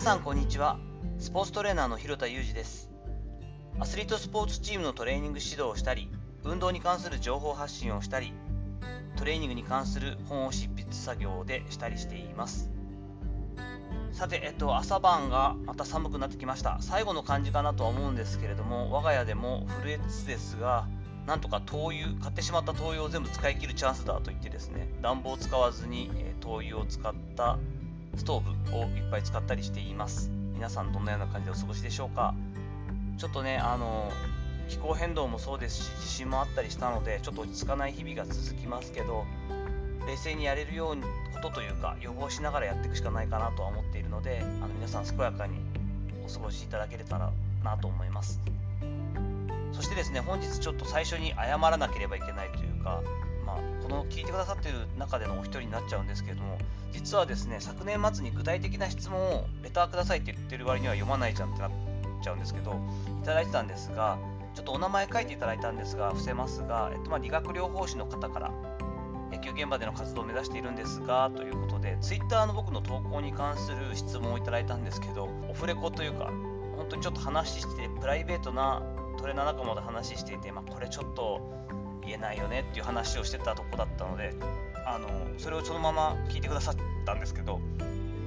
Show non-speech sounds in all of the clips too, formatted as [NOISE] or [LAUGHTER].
さんこんにちは。スポーツトレーナーの広田裕二です。アスリートスポーツチームのトレーニング指導をしたり運動に関する情報発信をしたりトレーニングに関する本を執筆作業でしたりしています。さて、えっと、朝晩がまた寒くなってきました。最後の感じかなとは思うんですけれども我が家でも震えつつですがなんとか灯油買ってしまった灯油を全部使い切るチャンスだと言ってですね暖房を使わずに、え、灯油を使ったストーブをいっぱい使ったりしています。皆さんどんなような感じでお過ごしでしょうか？ちょっとねあの気候変動もそうですし地震もあったりしたのでちょっと落ち着かない日々が続きますけど冷静にやれるようなことというか予防しながらやっていくしかないかなとは思っているのであの皆さん健やかにお過ごしいただけれたらなと思います。そしてですね、本日ちょっと最初に謝らなければいけないというか、聞いてくださっている中でのお一人になっちゃうんですけれども、実はですね、昨年末に具体的な質問をレターくださいって言ってる割には読まないじゃんってなっちゃうんですけど、いただいてたんですが、ちょっとお名前書いていただいたんですが、伏せますが、えっと、ま理学療法士の方から、野球現場での活動を目指しているんですが、ということで、Twitter の僕の投稿に関する質問をいただいたんですけど、オフレコというか、本当にちょっと話して、プライベートなトレーナー仲間で話していて、まあ、これちょっと言えないよねっていう話をしてたとこだったのであのそれをそのまま聞いてくださったんですけど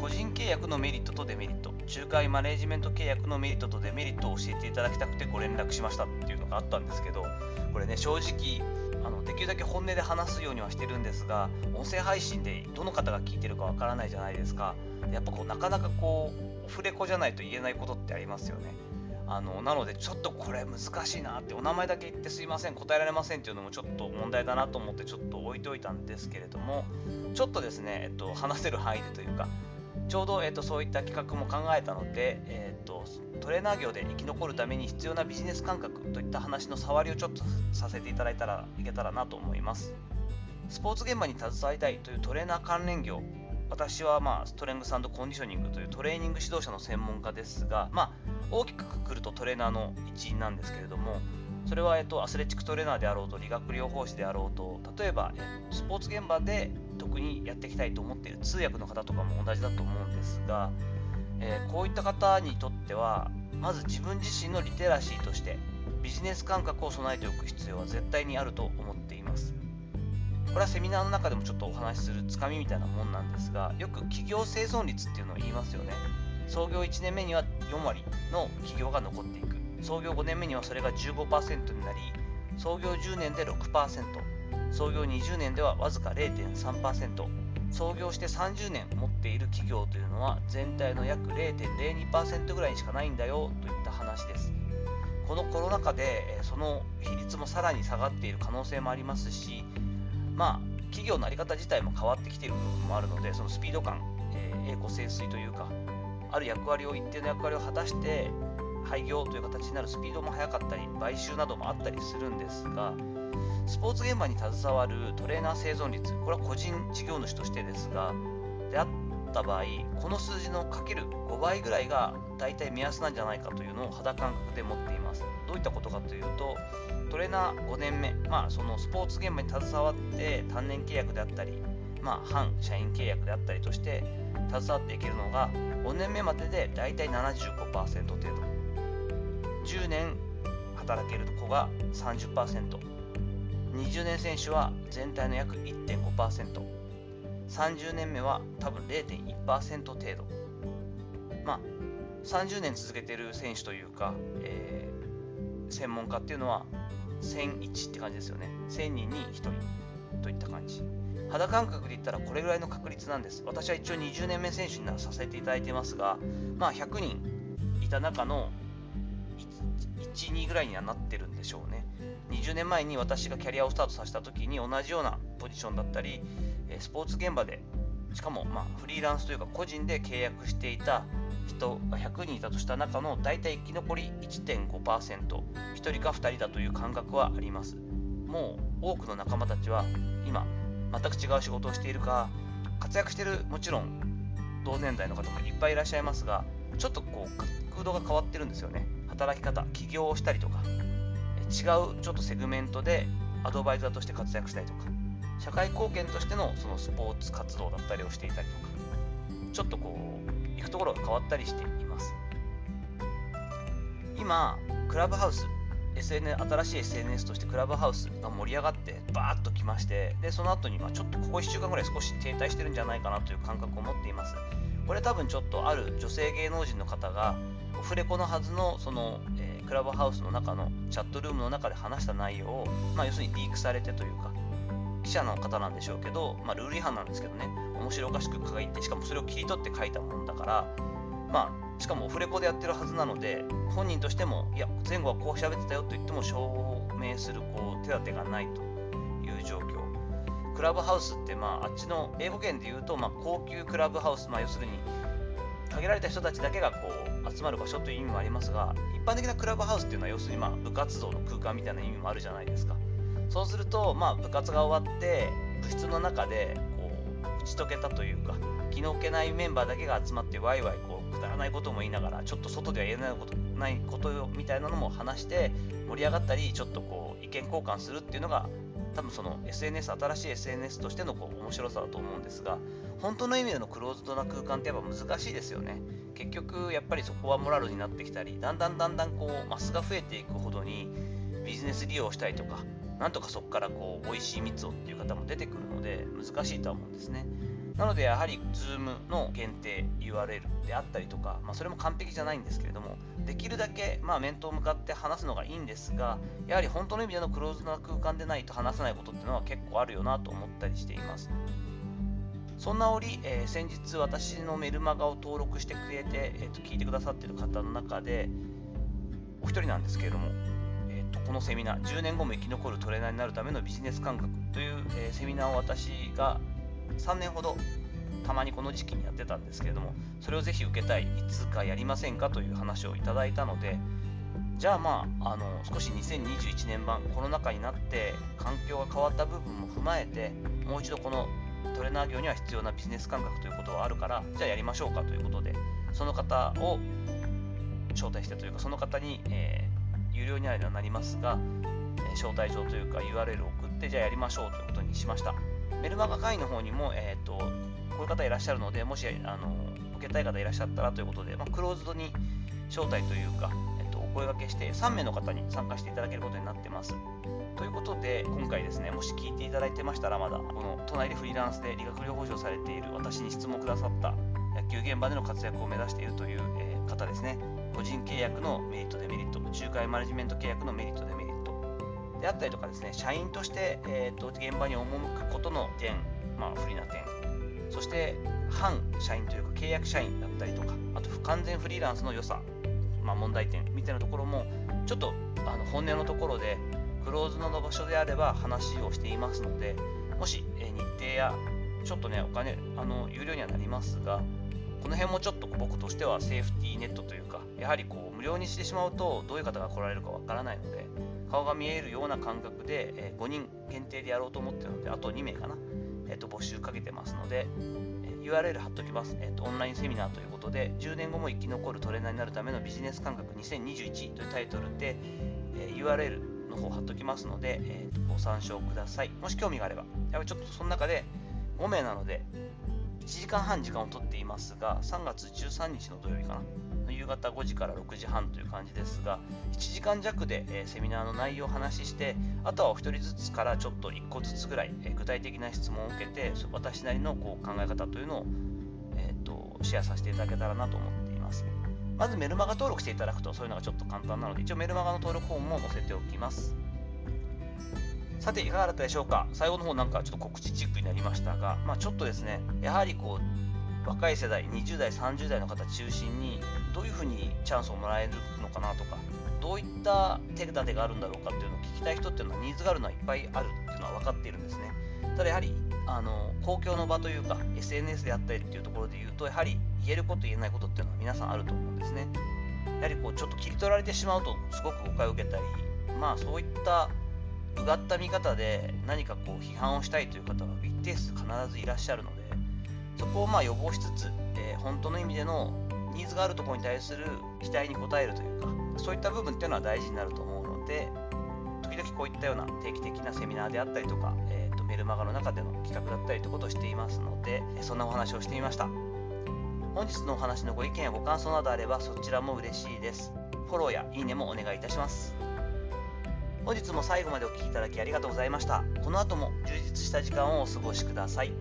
個人契約のメリットとデメリット仲介マネジメント契約のメリットとデメリットを教えていただきたくてご連絡しましたっていうのがあったんですけどこれね正直あのできるだけ本音で話すようにはしてるんですが音声配信でどの方が聞いてるかわからないじゃないですか。やっぱこうなかなかこうオフレコじゃないと言えないことってありますよね。あのなのでちょっとこれ難しいなってお名前だけ言ってすいません答えられませんっていうのもちょっと問題だなと思ってちょっと置いておいたんですけれども [LAUGHS] ちょっとですね、えっと、話せる範囲でというかちょうど、えっと、そういった企画も考えたので、えっと、トレーナー業で生き残るために必要なビジネス感覚といった話の触りをちょっとさせていただいたらいけたらなと思いますスポーツ現場に携わりたいというトレーナー関連業私は、まあ、ストレングスコンディショニングというトレーニング指導者の専門家ですが、まあ、大きくくくるとトレーナーの一員なんですけれども、それは、えっと、アスレチックトレーナーであろうと、理学療法士であろうと、例えば、えスポーツ現場で特にやっていきたいと思っている通訳の方とかも同じだと思うんですが、えー、こういった方にとっては、まず自分自身のリテラシーとして、ビジネス感覚を備えておく必要は絶対にあると思っています。これはセミナーの中でもちょっとお話しするつかみみたいなもんなんですが、よく企業生存率っていうのを言いますよね。創業1年目には4割の企業が残っていく。創業5年目にはそれが15%になり、創業10年で6%、創業20年ではわずか0.3%、創業して30年持っている企業というのは全体の約0.02%ぐらいにしかないんだよといった話です。このコロナ禍でその比率もさらに下がっている可能性もありますし、まあ、企業の在り方自体も変わってきている部分もあるので、そのスピード感、えー、栄枯盛衰というか、ある役割を、一定の役割を果たして、廃業という形になるスピードも速かったり、買収などもあったりするんですが、スポーツ現場に携わるトレーナー生存率、これは個人事業主としてですが、であった場合、この数字のかける5倍ぐらいが大体目安なんじゃないかというのを肌感覚で持っています。どういったことかというと、トレーナー5年目、まあ、そのスポーツ現場に携わって単年契約であったり、まあ、反社員契約であったりとして携わっていけるのが5年目まででだいたい75%程度。10年働ける子が 30%20 年選手は全体の約1.5% 30年目は多分0.1%程度まあ30年続けてる選手というか、えー、専門家っていうのは1001って感じですよね。1000人に1人といった感じ。肌感覚で言ったらこれぐらいの確率なんです。私は一応20年目選手にさせていただいてますが、まあ100人いた中の1、2ぐらいにはなってるんでしょうね。20年前に私がキャリアをスタートさせた時に同じようなポジションだったり、スポーツ現場で、しかもまあフリーランスというか個人で契約していた人が100人いたとした中の大体生き残り1.5%、1人か2人だという感覚はあります。もう多くの仲間たちは今、全く違う仕事をしているか、活躍しているもちろん同年代の方もいっぱいいらっしゃいますが、ちょっとこう空洞が変わってるんですよね。働き方、起業をしたりとか、違うちょっとセグメントでアドバイザーとして活躍したりとか、社会貢献としてのそのスポーツ活動だったりをしていたりとか、ちょっとこう行くところが変わったりしています。今クラブハウス SNS 新しい SNS としてクラブハウスが盛り上がってバーッときましてでその後にまちょっとここ1週間ぐらい少し停滞してるんじゃないかなという感覚を持っています。これ多分ちょっとある女性芸能人の方がオフレコのはずのその、えー、クラブハウスの中のチャットルームの中で話した内容を、まあ、要するにリークされてというか記者の方なんでしょうけど、まあ、ルール違反なんですけどね。面白おかしく書いてしかもそれを切り取って書いたものだからまあしかもオフレコでやってるはずなので本人としてもいや前後はこう喋ってたよと言っても証明するこう手立てがないという状況。クラブハウスって、まあ、あっちの英語圏で言うと、まあ、高級クラブハウス、まあ、要するに限られた人たちだけがこう集まる場所という意味もありますが一般的なクラブハウスっていうのは要するにまあ部活動の空間みたいな意味もあるじゃないですか。そうすると、まあ、部活が終わって部室の中でこう打ち解けたというか気の置けないメンバーだけが集まってワイワイこうくだらないことも言いながらちょっと外では言えないことないことみたいなのも話して盛り上がったりちょっとこう意見交換するっていうのが多分その SNS 新しい SNS としてのこう面白さだと思うんですが本当の意味でのクローズドな空間ってやっぱ難しいですよね。結局やっぱりそこはモラルになってきたりだんだんだんだんこうマスが増えていくほどにビジネス利用したいとかなんとかそこからこう美味しい蜜をっていう方も出てくるので難しいとは思うんですね。なのでやはり Zoom の限定 URL であったりとか、まあ、それも完璧じゃないんですけれどもできるだけまあ面と向かって話すのがいいんですがやはり本当の意味でのクローズな空間でないと話さないことっていうのは結構あるよなと思ったりしています。そんな折、えー、先日私のメルマガを登録してくれて、えー、と聞いてくださってる方の中でお一人なんですけれども、とこのセミナー10年後も生き残るトレーナーになるためのビジネス感覚という、えー、セミナーを私が3年ほどたまにこの時期にやってたんですけれどもそれをぜひ受けたいいつかやりませんかという話をいただいたのでじゃあまああの少し2021年版コロナ禍になって環境が変わった部分も踏まえてもう一度このトレーナー業には必要なビジネス感覚ということはあるからじゃあやりましょうかということでその方を招待してというかその方に、えー、有料にはなりますが、え招待状というか URL を送ってじゃあやりましょうということにしました。メルマガ会員の方にも、えーと、こういう方いらっしゃるのでもしあの受けたい方いらっしゃったらということで、まあ、クローズドに招待というか、えーと、お声がけして3名の方に参加していただけることになってます。ということで今回ですねもし聞いていただいてましたらまだこの都内でフリーランスで理学療法士をされている私に質問くださった野球現場での活躍を目指しているという、えー、方ですね。個人契約のメリットデメリット仲介マネジメント契約のメリットデメリットであったりとかですね社員として、えーと、現場に赴くことの点、まあ、不利な点そして反社員というか契約社員だったりとかあと不完全フリーランスの良さ、まあ、問題点みたいなところもちょっとあの本音のところでクローズドの場所であれば話をしていますのでもし、え日程やちょっとねお金あの有料にはなりますがこの辺もちょっと僕としてはセーフティーネットというかやはりこう無料にしてしまうとどういう方が来られるかわからないので顔が見えるような感覚で、え5人限定でやろうと思ってるのであと2名かな、えー、と募集かけてますので、え URL 貼っときます、えーと、オンラインセミナーということで10年後も生き残るトレーナーになるためのビジネス感覚2021というタイトルで、え URL の方貼っときますので、えー、とご参照ください。もし興味があれば。やっぱちょっとその中で5名なので1時間半時間をとっていますが3月13日の土曜日かな。夕方5時から6時半という感じですが1時間弱で、えセミナーの内容を話してあとはお一人ずつからちょっと1個ずつぐらい、え具体的な質問を受けて私なりのこう考え方というのを、えーと、シェアさせていただけたらなと思っています。まずメルマガ登録していただくとそういうのがちょっと簡単なので一応メルマガの登録フォームも載せておきます。さていかがだったでしょうか？最後の方なんかちょっと告知チックになりましたが、まあ、ちょっとですねやはりこう若い世代20代30代の方中心にどういうふうにチャンスをもらえるのかなとかどういった手立てがあるんだろうかっていうのを聞きたい人っていうのはニーズがあるのはいっぱいあるっていうのは分かっているんですね。ただやはりあの公共の場というか SNS であったりっていうところで言うとやはり言えること言えないことっていうのは皆さんあると思うんですね。やはりこうちょっと切り取られてしまうとすごく誤解を受けたりまあそういったうがった見方で何かこう批判をしたいという方は一定数必ずいらっしゃるのでそこをまあ予防しつつ、えー、本当の意味でのニーズがあるところに対する期待に応えるというかそういった部分っていうのは大事になると思うので時々こういったような定期的なセミナーであったりとか、えーと、メルマガの中での企画だったりということをしていますのでそんなお話をしてみました本日のお話のご意見やご感想などあればそちらも嬉しいです。フォローやいいねもお願いいたします。本日も最後までお聴きいただきありがとうございました。この後も充実した時間をお過ごしください。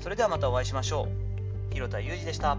それではまたお会いしましょう。広田裕二でした。